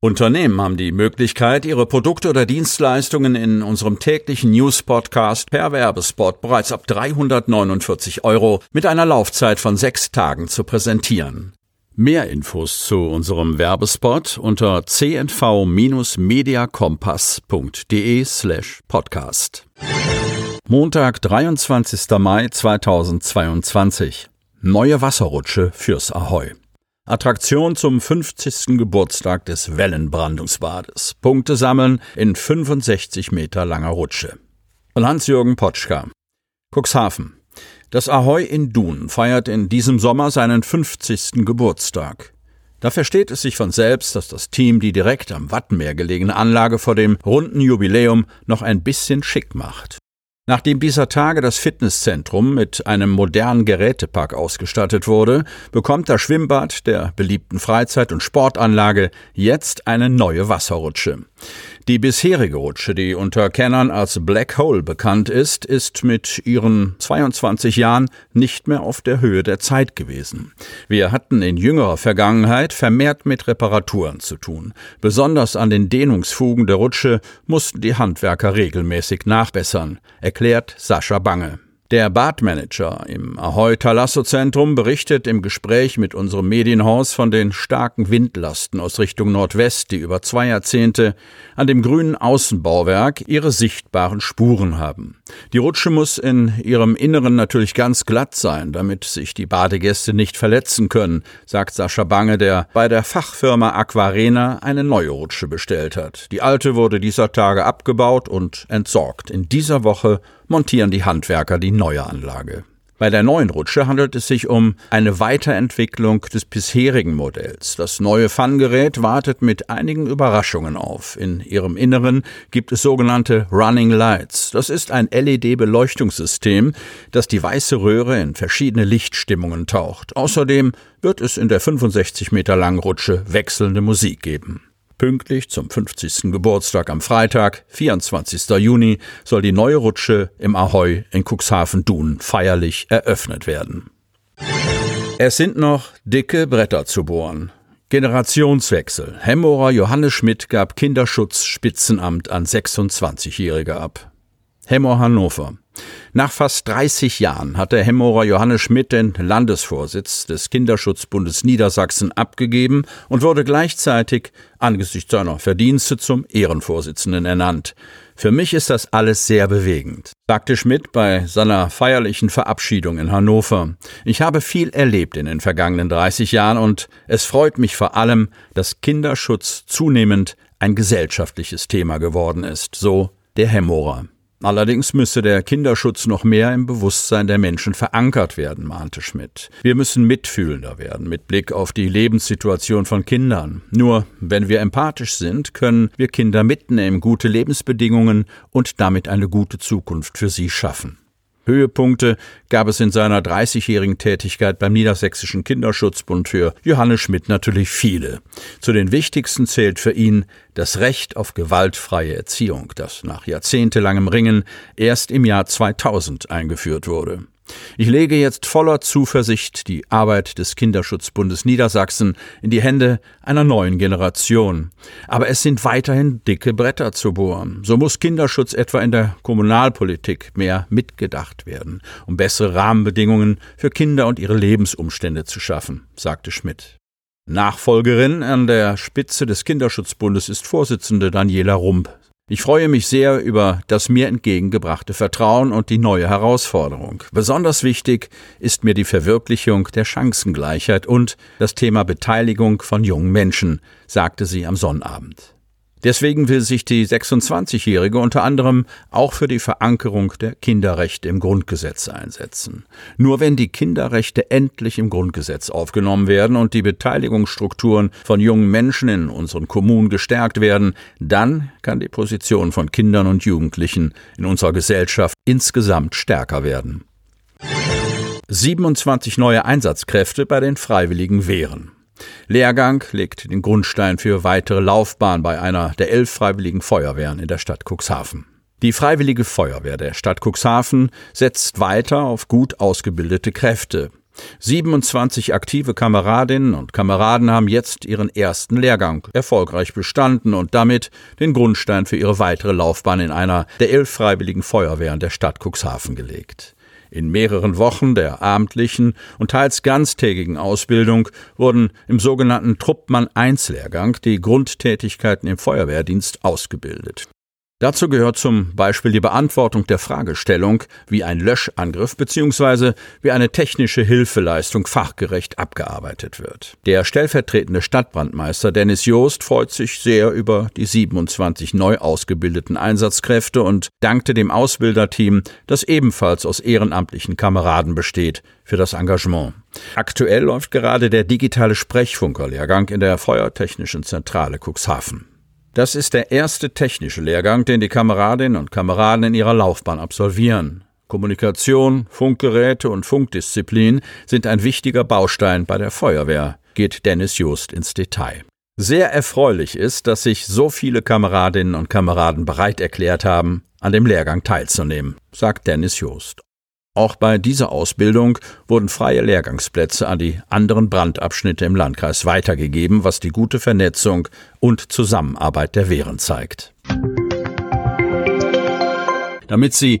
Unternehmen haben die Möglichkeit, ihre Produkte oder Dienstleistungen in unserem täglichen News-Podcast per Werbespot bereits ab 349 Euro mit einer Laufzeit von sechs Tagen zu präsentieren. Mehr Infos zu unserem Werbespot unter cnv-mediakompass.de slash podcast. Montag, 23. Mai 2022. Neue Wasserrutsche fürs Ahoi. Attraktion zum 50. Geburtstag des Wellenbrandungsbades. Punkte sammeln in 65 Meter langer Rutsche. Hans-Jürgen Potschka. Cuxhaven. Das Ahoi in Dun feiert in diesem Sommer seinen 50. Geburtstag. Da versteht es sich von selbst, dass das Team die direkt am Wattenmeer gelegene Anlage vor dem runden Jubiläum noch ein bisschen schick macht. Nachdem dieser Tage das Fitnesszentrum mit einem modernen Gerätepark ausgestattet wurde, bekommt das Schwimmbad der beliebten Freizeit- und Sportanlage jetzt eine neue Wasserrutsche. Die bisherige Rutsche, die unter Kennern als Black Hole bekannt ist, ist mit ihren 22 Jahren nicht mehr auf der Höhe der Zeit gewesen. Wir hatten in jüngerer Vergangenheit vermehrt mit Reparaturen zu tun. Besonders an den Dehnungsfugen der Rutsche mussten die Handwerker regelmäßig nachbessern, erklärt Sascha Bange. Der Badmanager im Ahoy Talasso Zentrum berichtet im Gespräch mit unserem Medienhaus von den starken Windlasten aus Richtung Nordwest, die über zwei Jahrzehnte an dem grünen Außenbauwerk ihre sichtbaren Spuren haben. Die Rutsche muss in ihrem Inneren natürlich ganz glatt sein, damit sich die Badegäste nicht verletzen können, sagt Sascha Bange, der bei der Fachfirma Aquarena eine neue Rutsche bestellt hat. Die alte wurde dieser Tage abgebaut und entsorgt. In dieser Woche montieren die Handwerker die neue Anlage. Bei der neuen Rutsche handelt es sich um eine Weiterentwicklung des bisherigen Modells. Das neue Fun-Gerät wartet mit einigen Überraschungen auf. In ihrem Inneren gibt es sogenannte Running Lights. Das ist ein LED-Beleuchtungssystem, das die weiße Röhre in verschiedene Lichtstimmungen taucht. Außerdem wird es in der 65 Meter langen Rutsche wechselnde Musik geben. Pünktlich zum 50. Geburtstag am Freitag, 24. Juni, soll die neue Rutsche im Ahoi in Cuxhaven-Dun feierlich eröffnet werden. Es sind noch dicke Bretter zu bohren. Generationswechsel. Hemmorer Johannes Schmidt gab Kinderschutz-Spitzenamt an 26-Jährige ab. Hemmer Hannover. Nach fast 30 Jahren hat der Hemmorer Johannes Schmidt den Landesvorsitz des Kinderschutzbundes Niedersachsen abgegeben und wurde gleichzeitig angesichts seiner Verdienste zum Ehrenvorsitzenden ernannt. Für mich ist das alles sehr bewegend, sagte Schmidt bei seiner feierlichen Verabschiedung in Hannover. Ich habe viel erlebt in den vergangenen 30 Jahren und es freut mich vor allem, dass Kinderschutz zunehmend ein gesellschaftliches Thema geworden ist, so der Hemmorer. Allerdings müsse der Kinderschutz noch mehr im Bewusstsein der Menschen verankert werden, mahnte Schmidt. Wir müssen mitfühlender werden mit Blick auf die Lebenssituation von Kindern. Nur wenn wir empathisch sind, können wir Kinder mitnehmen, gute Lebensbedingungen und damit eine gute Zukunft für sie schaffen. Höhepunkte gab es in seiner 30-jährigen Tätigkeit beim Niedersächsischen Kinderschutzbund für Johannes Schmidt natürlich viele. Zu den wichtigsten zählt für ihn das Recht auf gewaltfreie Erziehung, das nach jahrzehntelangem Ringen erst im Jahr 2000 eingeführt wurde. Ich lege jetzt voller Zuversicht die Arbeit des Kinderschutzbundes Niedersachsen in die Hände einer neuen Generation. Aber es sind weiterhin dicke Bretter zu bohren. So muss Kinderschutz etwa in der Kommunalpolitik mehr mitgedacht werden, um bessere Rahmenbedingungen für Kinder und ihre Lebensumstände zu schaffen, sagte Schmidt. Nachfolgerin an der Spitze des Kinderschutzbundes ist Vorsitzende Daniela Rump, ich freue mich sehr über das mir entgegengebrachte Vertrauen und die neue Herausforderung. Besonders wichtig ist mir die Verwirklichung der Chancengleichheit und das Thema Beteiligung von jungen Menschen, sagte sie am Sonnabend. Deswegen will sich die 26-Jährige unter anderem auch für die Verankerung der Kinderrechte im Grundgesetz einsetzen. Nur wenn die Kinderrechte endlich im Grundgesetz aufgenommen werden und die Beteiligungsstrukturen von jungen Menschen in unseren Kommunen gestärkt werden, dann kann die Position von Kindern und Jugendlichen in unserer Gesellschaft insgesamt stärker werden. 27 neue Einsatzkräfte bei den Freiwilligen Wehren. Lehrgang legt den Grundstein für weitere Laufbahn bei einer der elf Freiwilligen Feuerwehren in der Stadt Cuxhaven. Die Freiwillige Feuerwehr der Stadt Cuxhaven setzt weiter auf gut ausgebildete Kräfte. 27 aktive Kameradinnen und Kameraden haben jetzt ihren ersten Lehrgang erfolgreich bestanden und damit den Grundstein für ihre weitere Laufbahn in einer der elf Freiwilligen Feuerwehren der Stadt Cuxhaven gelegt. In mehreren Wochen der abendlichen und teils ganztägigen Ausbildung wurden im sogenannten Truppmann-1-Lehrgang die Grundtätigkeiten im Feuerwehrdienst ausgebildet. Dazu gehört zum Beispiel die Beantwortung der Fragestellung, wie ein Löschangriff bzw. wie eine technische Hilfeleistung fachgerecht abgearbeitet wird. Der stellvertretende Stadtbrandmeister Dennis Joost freut sich sehr über die 27 neu ausgebildeten Einsatzkräfte und dankte dem Ausbilderteam, das ebenfalls aus ehrenamtlichen Kameraden besteht, für das Engagement. Aktuell läuft gerade der digitale Sprechfunkerlehrgang in der Feuertechnischen Zentrale Cuxhaven. Das ist der erste technische Lehrgang, den die Kameradinnen und Kameraden in ihrer Laufbahn absolvieren. Kommunikation, Funkgeräte und Funkdisziplin sind ein wichtiger Baustein bei der Feuerwehr, geht Dennis Just ins Detail. Sehr erfreulich ist, dass sich so viele Kameradinnen und Kameraden bereit erklärt haben, an dem Lehrgang teilzunehmen, sagt Dennis Just. Auch bei dieser Ausbildung wurden freie Lehrgangsplätze an die anderen Brandabschnitte im Landkreis weitergegeben, was die gute Vernetzung und Zusammenarbeit der Wehren zeigt. Damit Sie